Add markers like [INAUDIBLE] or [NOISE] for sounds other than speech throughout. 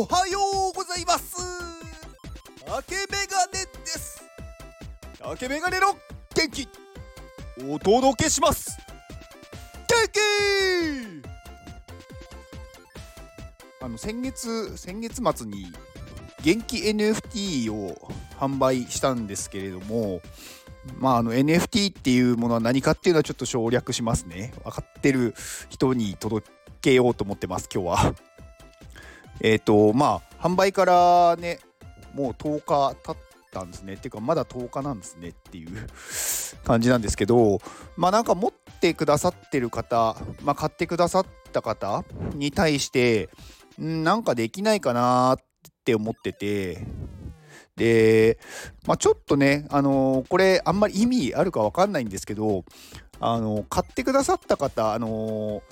おはようございます。竹メガネです。竹メガネの元気お届けします。元気あの先月先月末に元気 NFT を販売したんですけれどもまあ、あの NFT っていうものは何かっていうのはちょっと省略しますね。分かってる人に届けようと思ってます、今日は。えっ、と、まあ、販売からね、もう10日経ったんですね。っていうか、まだ10日なんですねっていう [LAUGHS] 感じなんですけど、まあなんか持ってくださってる方、まあ買ってくださった方に対して、んなんかできないかなって思ってて、で、まあ、ちょっとね、あのー、これあんまり意味あるか分かんないんですけど、あのー、買ってくださった方、あのー、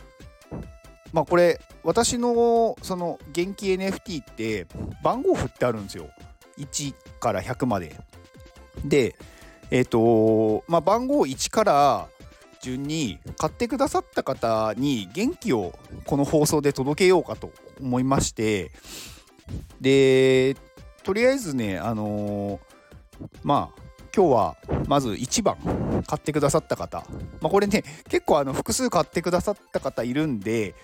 まあ、これ私のその元気 NFT って番号振ってあるんですよ。1から100まで。でえっ、とまあ番号1から順に買ってくださった方に元気をこの放送で届けようかと思いまして。でとりあえずね、あのー、まあ、今日はまず1番買ってくださった方、まあ、これね結構あの複数買ってくださった方いるんで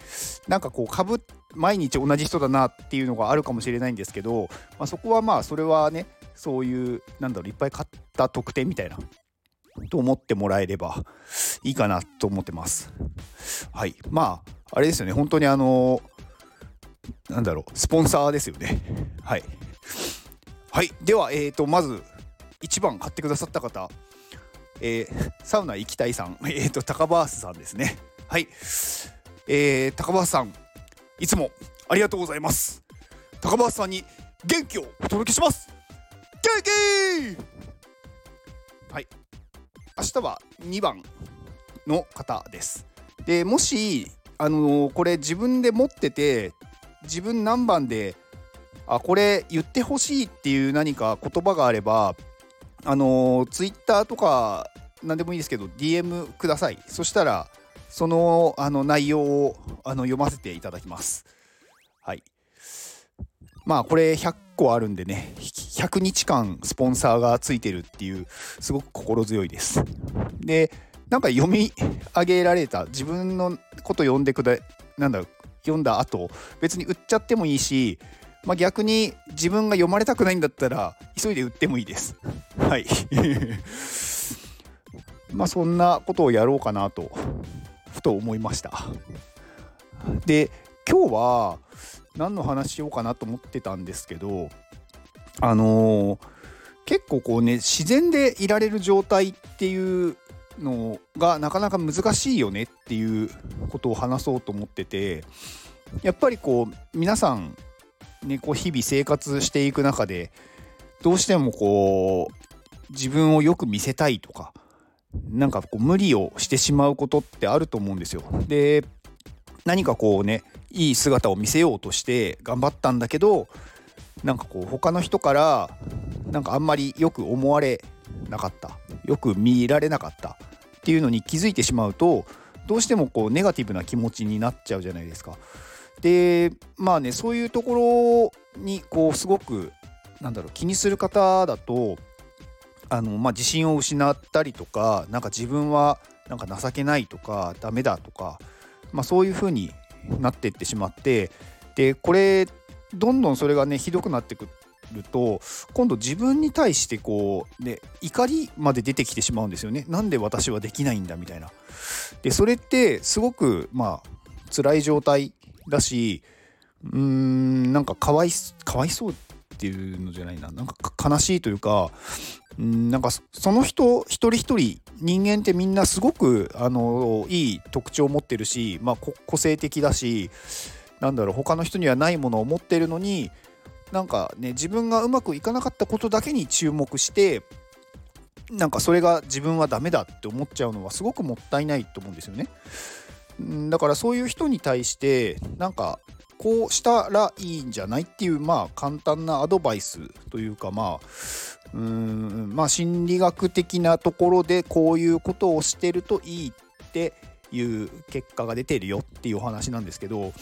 なんかこう株毎日同じ人だなっていうのがあるかもしれないんですけど、まあ、そこはまあそれはねそういうなんだろういっぱい買った特典みたいなと思ってもらえればいいかなと思ってます。はい。まああれですよね。本当にあのなんだろうスポンサーですよね。はい。はい。では、えーと、まず1番買ってくださった方、えー、サウナ行きたいさん、[LAUGHS] えーと、高バースさんですね。はい、えー、高バースさんいつもありがとうございます。高バースさんに元気をお届けします。元気！はい。明日は2番の方です。でもしあのー、これ自分で持ってて自分何番であこれ言ってほしいっていう何か言葉があればあのツイッターとか何でもいいですけど DM ください。そしたらそのあの内容をあの読ませていただきます。はい。まあこれ100個あるんでね100日間スポンサーがついてるっていうすごく心強いです。でなんか読み上げられた自分のこと読んでくだなんだ読んだ後別に売っちゃってもいいしまあ、逆に自分が読まれたくないんだったら急いで売ってもいいです。[LAUGHS] はい。[LAUGHS] まあそんなことをやろうかなとふと思いました。で今日は何の話しようかなと思ってたんですけどあのー、結構こうね自然でいられる状態っていうのがなかなか難しいよねっていうことを話そうと思っててやっぱりこう皆さんね、こう日々生活していく中でどうしてもこう自分をよく見せたいとかなんかこう無理をしてしまうことってあると思うんですよ。で何かこうねいい姿を見せようとして頑張ったんだけどなんかこう他の人からなんかあんまりよく思われなかったよく見られなかったっていうのに気づいてしまうとどうしてもこうネガティブな気持ちになっちゃうじゃないですか。でまあねそういうところにこうすごくなんだろう気にする方だとあの、まあ、自信を失ったりとかなんか自分はなんか情けないとかダメだとか、まあ、そういう風になっていってしまってでこれどんどんそれがねひどくなってくると今度自分に対してこうね怒りまで出てきてしまうんですよね。なんで私はできないんだみたいな。でそれってすごくまあ辛い状態だしうーんなんかかわいかわいそうっていうのじゃないななんか悲しいというかうんなんかその人一人一人人間ってみんなすごくあのいい特徴を持ってるし、まあ、個性的だしなんだろう他の人にはないものを持ってるのになんかね自分がうまくいかなかったことだけに注目してなんかそれが自分はダメだって思っちゃうのはすごくもったいないと思うんですよね。だからそういう人に対してなんかこうしたらいいんじゃないっていうまあ簡単なアドバイスというかまあうんまあ心理学的なところでこういうことをしてるといいっていう結果が出てるよっていうお話なんですけど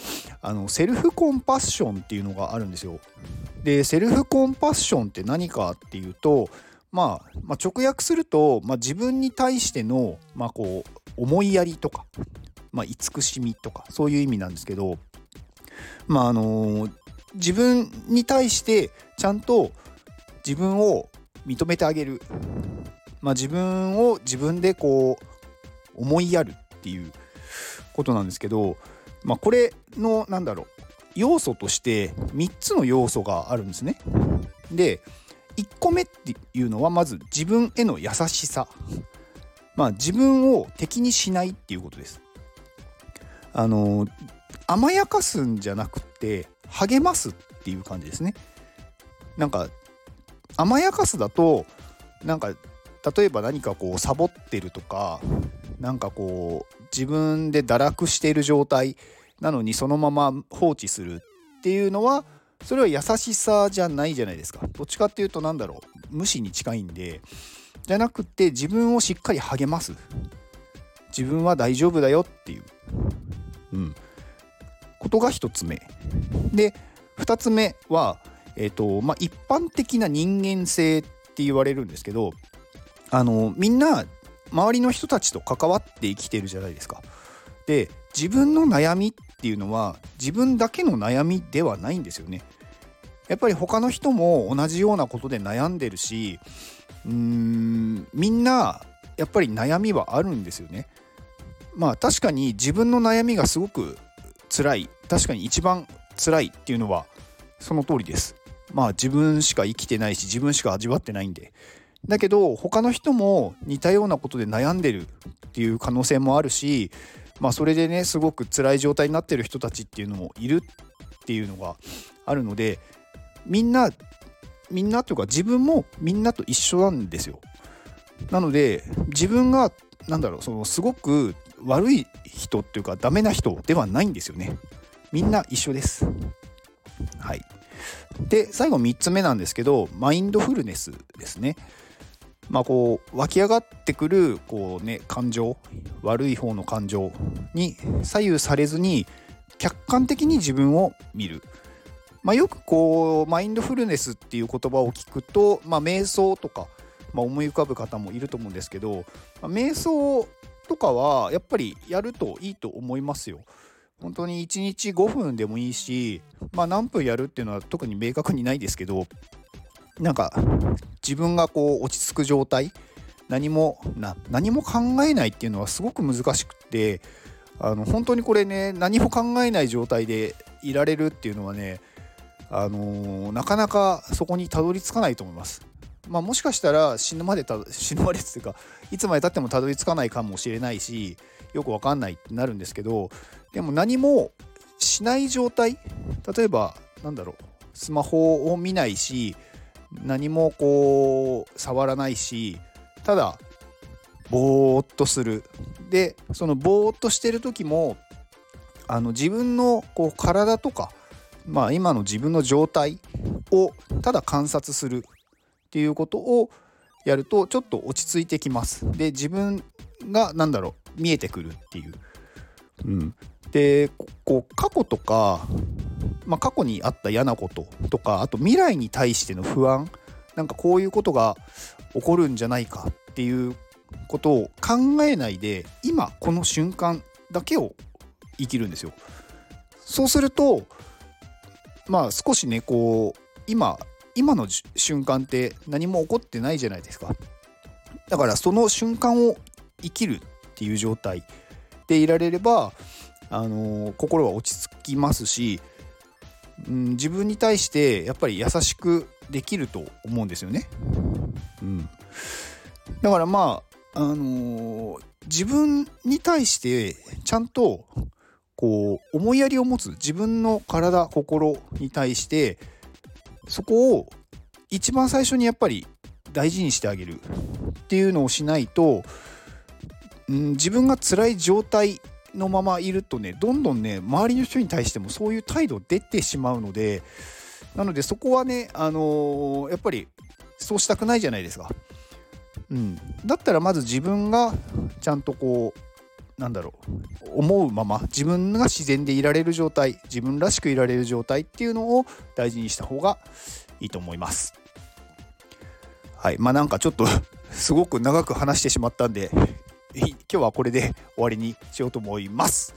あのセルフコンパッションっていうのがあるんですよ。でセルフコンパッションって何かっていうと、まあ、まあ直訳すると、まあ、自分に対しての、まあ、こう思いやりとか、まあ、慈しみとかそういう意味なんですけど、まああの自分に対してちゃんと自分を認めてあげる、まあ、自分を自分でこう思いやるっていうことなんですけど、まあ、これのなんだろう要素として3つの要素があるんですね。で1個目っていうのはまず自分への優しさ。まあ自分を敵にしないっていうことです。あの甘やかすんじゃなくて励ますっていう感じですね。なんか甘やかすだとなんか例えば何かこうサボってるとかなんかこう自分で堕落している状態なのにそのまま放置するっていうのはそれは優しさじゃないじゃないですか。どっちかっていうと何だろう無視に近いんでじゃなくて自分をしっかり励ます。自分は大丈夫だよっていう、うん、ことが1つ目で2つ目は、えーとまあ、一般的な人間性って言われるんですけどあのみんな周りの人たちと関わって生きてるじゃないですか。で自分の悩みっていうのは自分だけの悩みではないんですよね。やっぱり他の人も同じようなことで悩んでるしうーんみんなやっぱり悩みはあるんですよね。まあ確かに自分の悩みがすごく辛い確かに一番辛いっていうのはその通りです。まあ自分しか生きてないし自分しか味わってないんで。だけど他の人も似たようなことで悩んでるっていう可能性もあるしまあそれでねすごく辛い状態になってる人たちっていうのもいるっていうのがあるのでみんなみんなというか自分もみんなと一緒なんですよ。なので自分がなんだろうそのすごく悪い人っていうかダメな人ではないんですよね。みんな一緒です。はい。で最後3つ目なんですけどマインドフルネスですね。まあこう湧き上がってくるこうね感情悪い方の感情に左右されずに客観的に自分を見る。まあ、よくこうマインドフルネスっていう言葉を聞くと、まあ、瞑想とか、まあ、思い浮かぶ方もいると思うんですけど、まあ、瞑想とかはやっぱりやるといいと思いますよ。本当に1日5分でもいいし、まあ、何分やるっていうのは特に明確にないですけどなんか自分がこう落ち着く状態何も何も考えないっていうのはすごく難しくてあの本当にこれね何も考えない状態でいられるっていうのはねあのー、なかなかそこにたどり着かないと思います。まあ、もしかしたら死ぬまでた死ぬまでっていうかいつまでたってもたどり着かないかもしれないしよくわかんないってなるんですけどでも何もしない状態例えばなんだろうスマホを見ないし何もこう触らないしただぼーっとする。でそのぼーっとしてる時もあの自分のこう体とか、まあ、今の自分の状態をただ観察する。っていうことをやるとちょっと落ち着いてきます。で自分が何だろう見えてくるっていう。うん、でこう過去とかまあ、過去にあった嫌なこととかあと未来に対しての不安なんかこういうことが起こるんじゃないかっていうことを考えないで今この瞬間だけを生きるんですよ。そうするとまあ少しねこう今今の瞬間って何も起こってないじゃないですか。だからその瞬間を生きるっていう状態でいられれば、あのー、心は落ち着きますしうん、自分に対してやっぱり優しくできると思うんですよね。うん、だからまあ、あのー、自分に対してちゃんとこう思いやりを持つ自分の体心に対してそこを一番最初にやっぱり大事にしてあげるっていうのをしないと、うん、自分が辛い状態のままいるとねどんどんね周りの人に対してもそういう態度出てしまうのでなのでそこはねあのー、やっぱりそうしたくないじゃないですか。うん、だったらまず自分がちゃんとこうなんだろう。思うまま自分が自然でいられる状態自分らしくいられる状態っていうのを大事にした方がいいと思います。はい。まあなんかちょっと [LAUGHS] すごく長く話してしまったんで [LAUGHS] 今日はこれで終わりにしようと思います。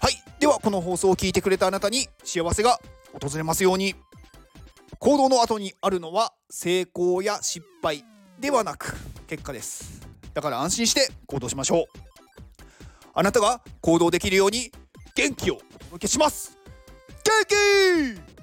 はい。ではこの放送を聞いてくれたあなたに幸せが訪れますように。行動の後にあるのは成功や失敗ではなく結果です。だから安心して行動しましょう。あなたが行動できるように元気をお届けします。元気!